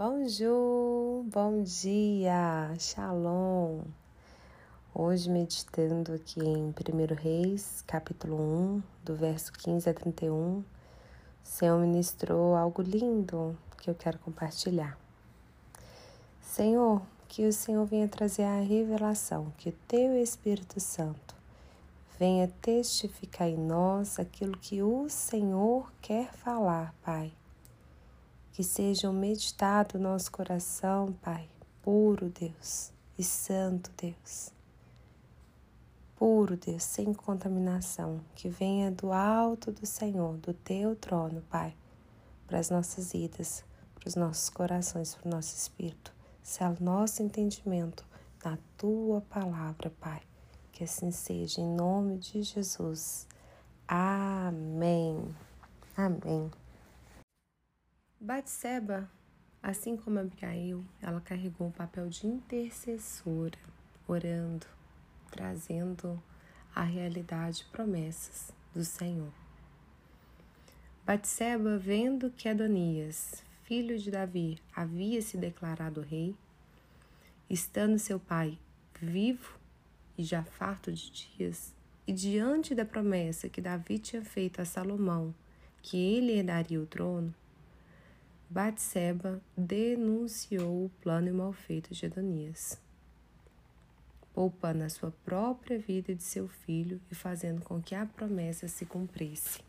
Bonjour, bom dia, shalom. Hoje meditando aqui em 1 Reis, capítulo 1, do verso 15 a 31, o Senhor ministrou algo lindo que eu quero compartilhar. Senhor, que o Senhor venha trazer a revelação, que o Teu Espírito Santo venha testificar em nós aquilo que o Senhor quer falar, Pai que sejam meditado no nosso coração, Pai, puro Deus e santo Deus. Puro Deus, sem contaminação, que venha do alto do Senhor, do teu trono, Pai, para as nossas vidas, para os nossos corações, para o nosso espírito. Sela o nosso entendimento na tua palavra, Pai. Que assim seja, em nome de Jesus. Amém. Amém. Batseba, assim como Abigail, ela carregou o papel de intercessora, orando, trazendo à realidade promessas do Senhor. Batseba, vendo que Adonias, filho de Davi, havia se declarado rei, estando seu pai vivo e já farto de dias, e diante da promessa que Davi tinha feito a Salomão, que ele herdaria o trono, Batseba denunciou o plano e mal feito de Adonias, poupando a sua própria vida e de seu filho e fazendo com que a promessa se cumprisse.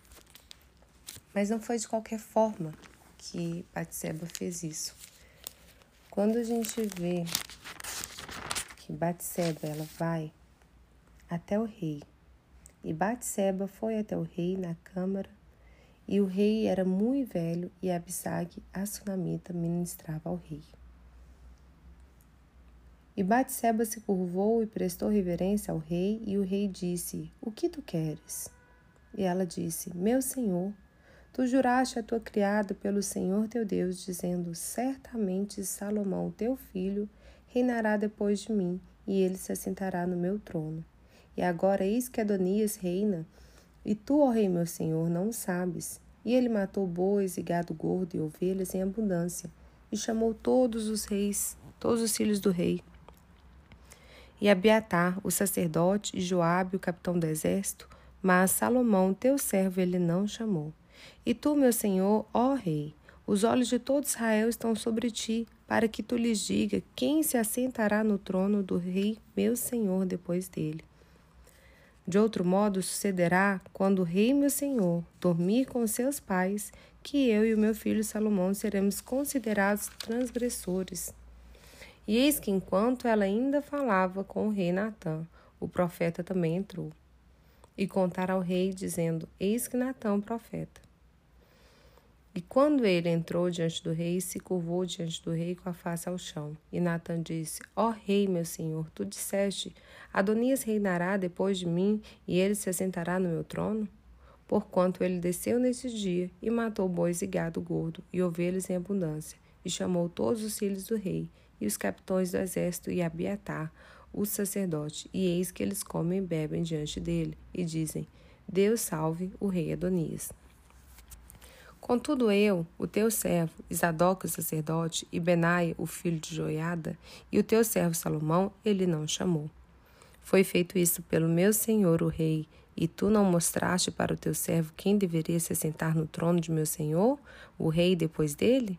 Mas não foi de qualquer forma que Batseba fez isso. Quando a gente vê que Batseba ela vai até o rei e Batseba foi até o rei na câmara e o rei era muito velho e Abisag, a sunamita, ministrava ao rei. E Batseba se curvou e prestou reverência ao rei, e o rei disse: O que tu queres? E ela disse: Meu senhor, tu juraste a tua criada pelo Senhor teu Deus, dizendo: Certamente Salomão, teu filho, reinará depois de mim, e ele se assentará no meu trono. E agora eis que Adonias reina, e tu, ó rei meu senhor, não sabes. E ele matou bois e gado gordo e ovelhas em abundância, e chamou todos os reis, todos os filhos do rei. E Abiatar, o sacerdote, e Joabe, o capitão do exército, mas Salomão, teu servo, ele não chamou. E tu, meu senhor, ó rei, os olhos de todo Israel estão sobre ti, para que tu lhes diga quem se assentará no trono do rei, meu senhor, depois dele. De outro modo sucederá, quando o rei meu senhor dormir com seus pais, que eu e o meu filho Salomão seremos considerados transgressores. E eis que enquanto ela ainda falava com o rei Natã, o profeta também entrou. E contaram ao rei, dizendo: Eis que Natã, profeta. E quando ele entrou diante do rei, se curvou diante do rei com a face ao chão. E Natan disse: Ó oh, rei, meu senhor, tu disseste: Adonias reinará depois de mim, e ele se assentará no meu trono? Porquanto ele desceu nesse dia e matou bois e gado gordo e ovelhas em abundância, e chamou todos os filhos do rei, e os capitões do exército e Abiatar, o sacerdote, e eis que eles comem e bebem diante dele, e dizem: Deus salve o rei Adonias. Contudo eu, o teu servo, Isadoc, o sacerdote, e Benai, o filho de Joiada, e o teu servo Salomão, ele não chamou. Foi feito isso pelo meu senhor, o rei, e tu não mostraste para o teu servo quem deveria se assentar no trono de meu senhor, o rei depois dele?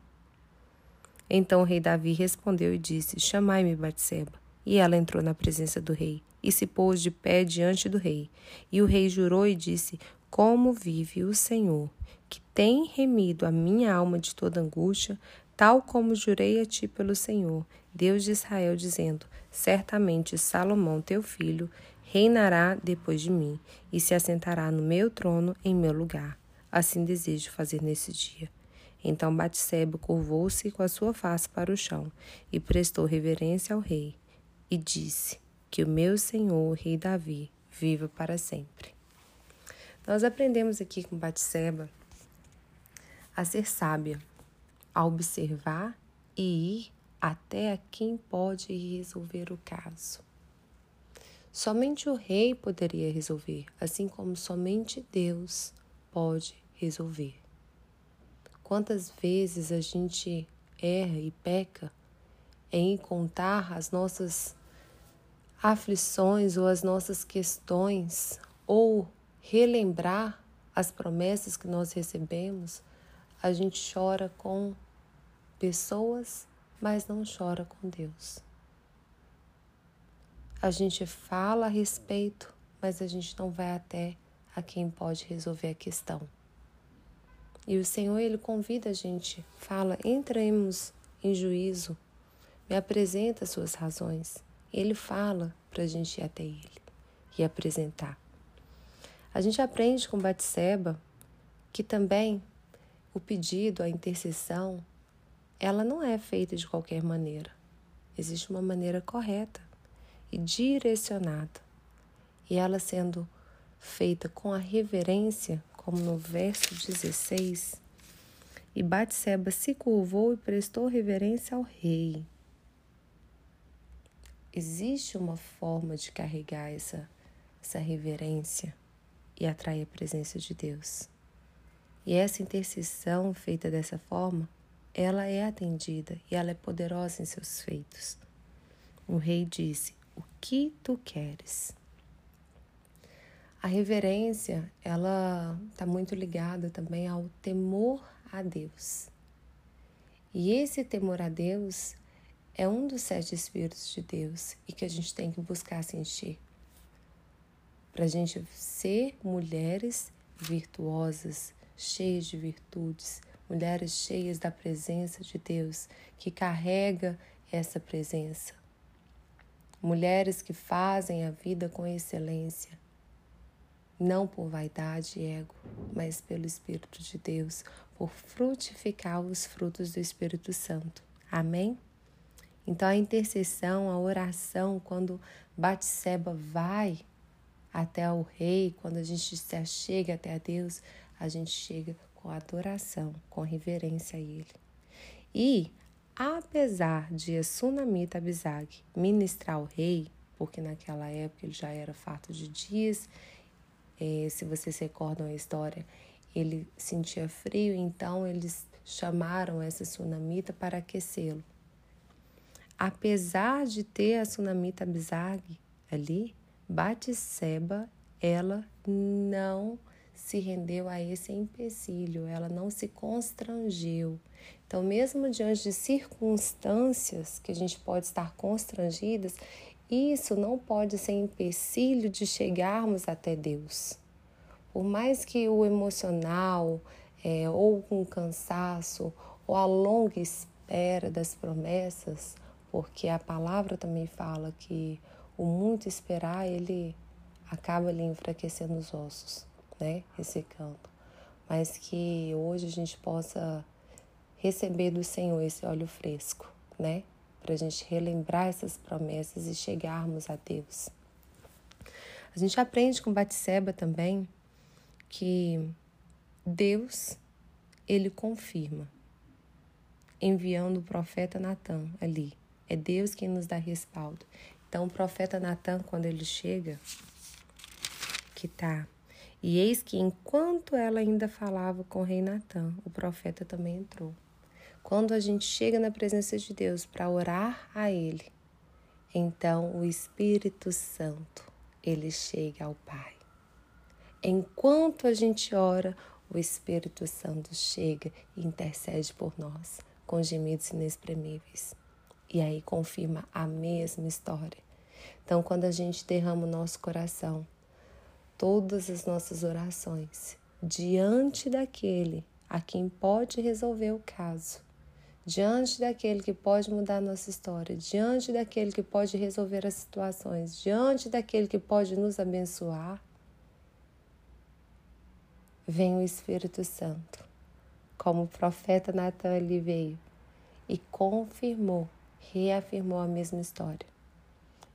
Então o rei Davi respondeu e disse: Chamai-me Batseba. E ela entrou na presença do rei e se pôs de pé diante do rei. E o rei jurou e disse: Como vive o Senhor, que tem remido a minha alma de toda angústia, tal como jurei a ti pelo Senhor, Deus de Israel, dizendo: Certamente Salomão, teu filho, reinará depois de mim e se assentará no meu trono em meu lugar. Assim desejo fazer nesse dia. Então Batseba curvou-se com a sua face para o chão e prestou reverência ao rei e disse: Que o meu senhor, o rei Davi, viva para sempre. Nós aprendemos aqui com Batseba a ser sábia, a observar e ir até a quem pode resolver o caso. Somente o rei poderia resolver, assim como somente Deus pode resolver. Quantas vezes a gente erra e peca em contar as nossas aflições ou as nossas questões ou relembrar as promessas que nós recebemos, a gente chora com pessoas, mas não chora com Deus. A gente fala a respeito, mas a gente não vai até a quem pode resolver a questão. E o Senhor, Ele convida a gente, fala: entremos em juízo, me apresenta as suas razões. Ele fala para a gente ir até Ele e apresentar. A gente aprende com Batseba que também o pedido, a intercessão, ela não é feita de qualquer maneira. Existe uma maneira correta e direcionada. E ela sendo feita com a reverência, como no verso 16, e Batseba se curvou e prestou reverência ao rei. Existe uma forma de carregar essa, essa reverência e atrair a presença de Deus. E essa intercessão feita dessa forma, ela é atendida e ela é poderosa em seus feitos. O rei disse: O que tu queres? A reverência, ela está muito ligada também ao temor a Deus. E esse temor a Deus é um dos sete espíritos de Deus e que a gente tem que buscar se encher para a gente ser mulheres virtuosas, cheias de virtudes, mulheres cheias da presença de Deus, que carrega essa presença. Mulheres que fazem a vida com excelência, não por vaidade e ego, mas pelo Espírito de Deus, por frutificar os frutos do Espírito Santo. Amém? Então a intercessão, a oração, quando Batseba vai até o rei, quando a gente se chega até a Deus, a gente chega com adoração, com reverência a Ele. E, apesar de a Sunamita Abizag ministrar ao rei, porque naquela época ele já era farto de dias, é, se vocês recordam a história, ele sentia frio, então eles chamaram essa Sunamita para aquecê-lo. Apesar de ter a Sunamita Abizag ali, Batseba, ela não se rendeu a esse empecilho, ela não se constrangeu. Então, mesmo diante de circunstâncias que a gente pode estar constrangidas, isso não pode ser empecilho de chegarmos até Deus. Por mais que o emocional, é, ou com cansaço, ou a longa espera das promessas, porque a palavra também fala que o muito esperar, ele acaba ali enfraquecendo os ossos, né? Ressecando. Mas que hoje a gente possa receber do Senhor esse óleo fresco, né? Para a gente relembrar essas promessas e chegarmos a Deus. A gente aprende com Batseba também que Deus, ele confirma, enviando o profeta Natan ali. É Deus quem nos dá respaldo. Então, o profeta Natan, quando ele chega, que tá. E eis que enquanto ela ainda falava com o rei Natan, o profeta também entrou. Quando a gente chega na presença de Deus para orar a Ele, então o Espírito Santo, ele chega ao Pai. Enquanto a gente ora, o Espírito Santo chega e intercede por nós com gemidos inexprimíveis. E aí confirma a mesma história. Então, quando a gente derrama o nosso coração, todas as nossas orações diante daquele a quem pode resolver o caso, diante daquele que pode mudar a nossa história, diante daquele que pode resolver as situações, diante daquele que pode nos abençoar, vem o Espírito Santo, como o profeta Natan ali veio e confirmou reafirmou a mesma história.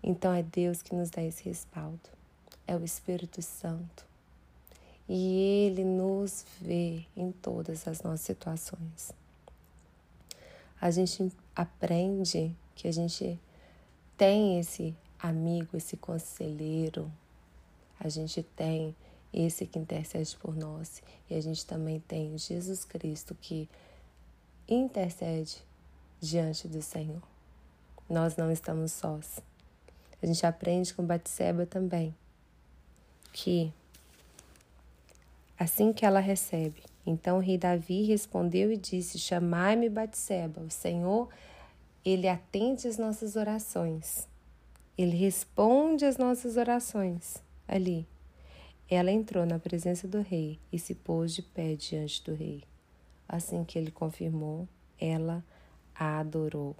Então é Deus que nos dá esse respaldo, é o Espírito Santo. E Ele nos vê em todas as nossas situações. A gente aprende que a gente tem esse amigo, esse conselheiro, a gente tem esse que intercede por nós e a gente também tem Jesus Cristo que intercede diante do Senhor. Nós não estamos sós. A gente aprende com Batseba também que assim que ela recebe, então o rei Davi respondeu e disse: Chamai-me Batseba. O Senhor, ele atende as nossas orações. Ele responde às nossas orações ali. Ela entrou na presença do rei e se pôs de pé diante do rei. Assim que ele confirmou, ela a adorou.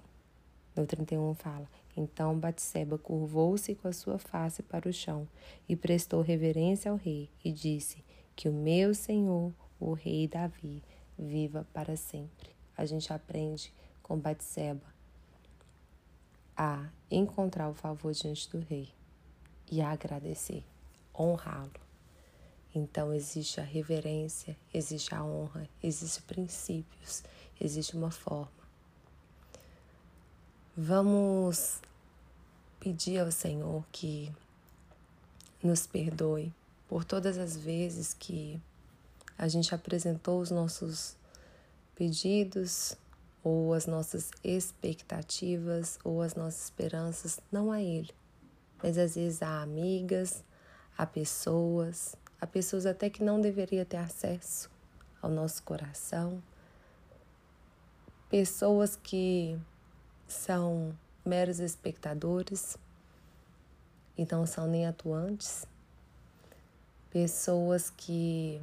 No 31 fala: Então Batseba curvou-se com a sua face para o chão e prestou reverência ao rei e disse: Que o meu senhor, o rei Davi, viva para sempre. A gente aprende com Batseba a encontrar o favor diante do rei e a agradecer, honrá-lo. Então existe a reverência, existe a honra, existem princípios, existe uma forma. Vamos pedir ao Senhor que nos perdoe por todas as vezes que a gente apresentou os nossos pedidos ou as nossas expectativas ou as nossas esperanças não a Ele, mas às vezes a amigas, a pessoas, a pessoas até que não deveria ter acesso ao nosso coração, pessoas que são meros espectadores e não são nem atuantes, pessoas que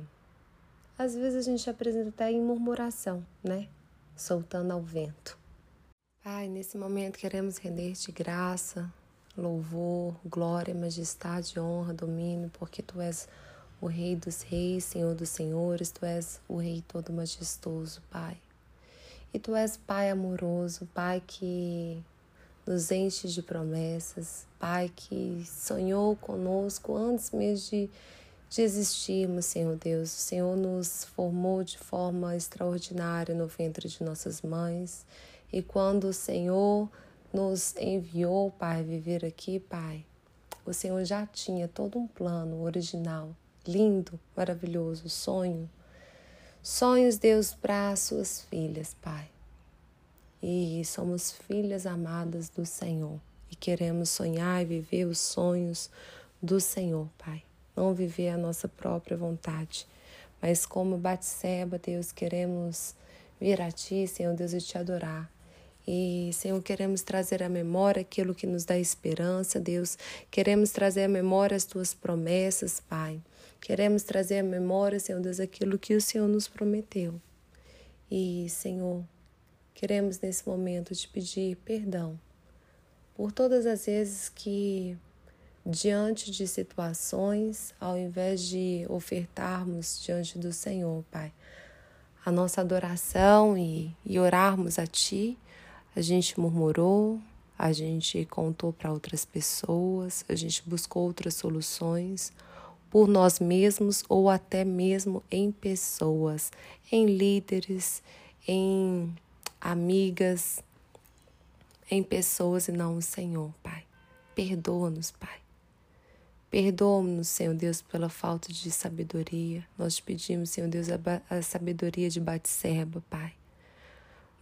às vezes a gente apresenta até em murmuração, né? Soltando ao vento. Pai, nesse momento queremos render-te graça, louvor, glória, majestade, honra, domínio, porque tu és o Rei dos Reis, Senhor dos Senhores, Tu és o Rei todo majestoso, Pai. E Tu és Pai amoroso, Pai que nos enche de promessas, Pai que sonhou conosco antes mesmo de, de existirmos, Senhor Deus. O Senhor nos formou de forma extraordinária no ventre de nossas mães. E quando o Senhor nos enviou, Pai, viver aqui, Pai, o Senhor já tinha todo um plano original lindo, maravilhoso, sonho. Sonhos, Deus, para suas filhas, Pai. E somos filhas amadas do Senhor e queremos sonhar e viver os sonhos do Senhor, Pai. Não viver a nossa própria vontade, mas como Batseba, Deus, queremos vir a Ti, Senhor Deus, e te adorar. E, Senhor, queremos trazer à memória aquilo que nos dá esperança, Deus. Queremos trazer à memória as tuas promessas, Pai. Queremos trazer à memória, Senhor Deus, aquilo que o Senhor nos prometeu. E, Senhor, queremos nesse momento te pedir perdão por todas as vezes que, diante de situações, ao invés de ofertarmos diante do Senhor, Pai, a nossa adoração e, e orarmos a Ti, a gente murmurou, a gente contou para outras pessoas, a gente buscou outras soluções por nós mesmos ou até mesmo em pessoas, em líderes, em amigas, em pessoas e não o Senhor, Pai. Perdoa-nos, Pai. Perdoa-nos, Senhor Deus, pela falta de sabedoria. Nós te pedimos, Senhor Deus, a, sabedoria de Batseba, Pai.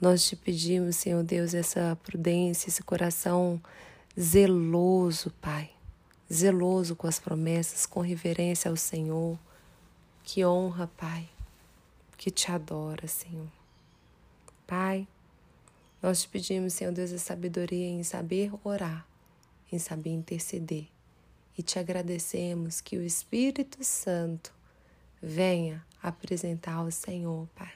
Nós te pedimos, Senhor Deus, essa prudência, esse coração zeloso, Pai zeloso com as promessas, com reverência ao Senhor, que honra, Pai, que te adora, Senhor. Pai, nós te pedimos, Senhor Deus, a sabedoria em saber orar, em saber interceder. E te agradecemos que o Espírito Santo venha apresentar ao Senhor, Pai.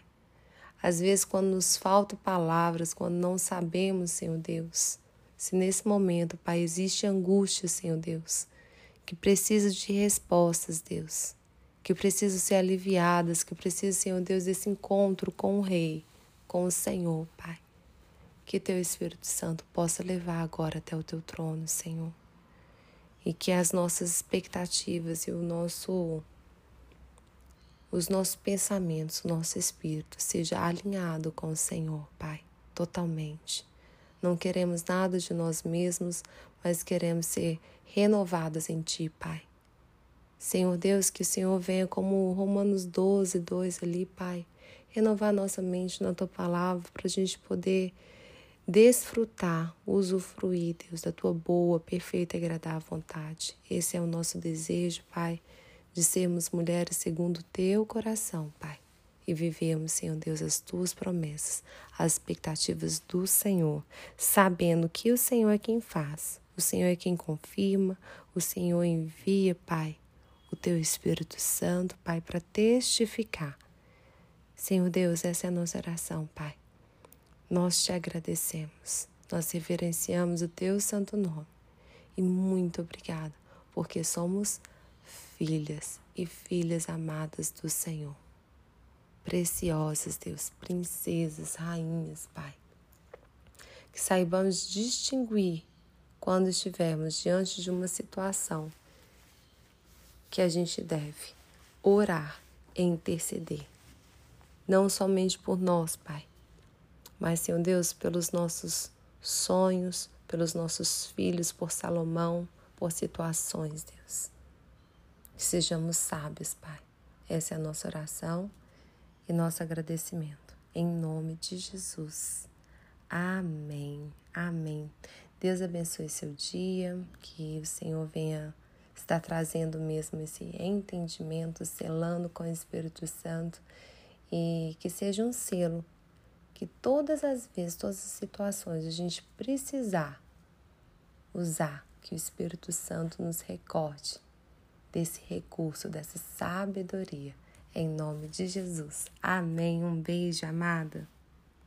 Às vezes, quando nos faltam palavras, quando não sabemos, Senhor Deus, se nesse momento, Pai, existe angústia, Senhor Deus, que precisa de respostas, Deus, que precisam ser aliviadas, que precisam, Senhor Deus, desse encontro com o Rei, com o Senhor, Pai. Que Teu Espírito Santo possa levar agora até o Teu trono, Senhor. E que as nossas expectativas e o nosso os nossos pensamentos, o nosso espírito seja alinhado com o Senhor, Pai, totalmente. Não queremos nada de nós mesmos, mas queremos ser renovados em Ti, Pai. Senhor Deus, que o Senhor venha como Romanos 12, 2 ali, Pai, renovar nossa mente na Tua palavra para a gente poder desfrutar, usufruir, Deus, da tua boa, perfeita e agradável vontade. Esse é o nosso desejo, Pai, de sermos mulheres segundo o teu coração, Pai, e vivermos, Senhor Deus, as tuas promessas, as expectativas do Senhor, sabendo que o Senhor é quem faz, o Senhor é quem confirma, o Senhor envia, Pai, o teu Espírito Santo, Pai, para testificar. Senhor Deus, essa é a nossa oração, Pai nós te agradecemos, nós reverenciamos o teu santo nome e muito obrigado, porque somos filhas e filhas amadas do Senhor. Preciosas, Deus, princesas, rainhas, Pai. Que saibamos distinguir quando estivermos diante de uma situação que a gente deve orar e interceder. Não somente por nós, Pai, mas, Senhor Deus, pelos nossos sonhos, pelos nossos filhos, por Salomão, por situações, Deus. Que sejamos sábios, Pai. Essa é a nossa oração e nosso agradecimento. Em nome de Jesus. Amém. Amém. Deus abençoe seu dia, que o Senhor venha estar trazendo mesmo esse entendimento, selando com o Espírito Santo e que seja um selo que todas as vezes, todas as situações, a gente precisar usar, que o Espírito Santo nos recorde desse recurso, dessa sabedoria. Em nome de Jesus. Amém. Um beijo, amada.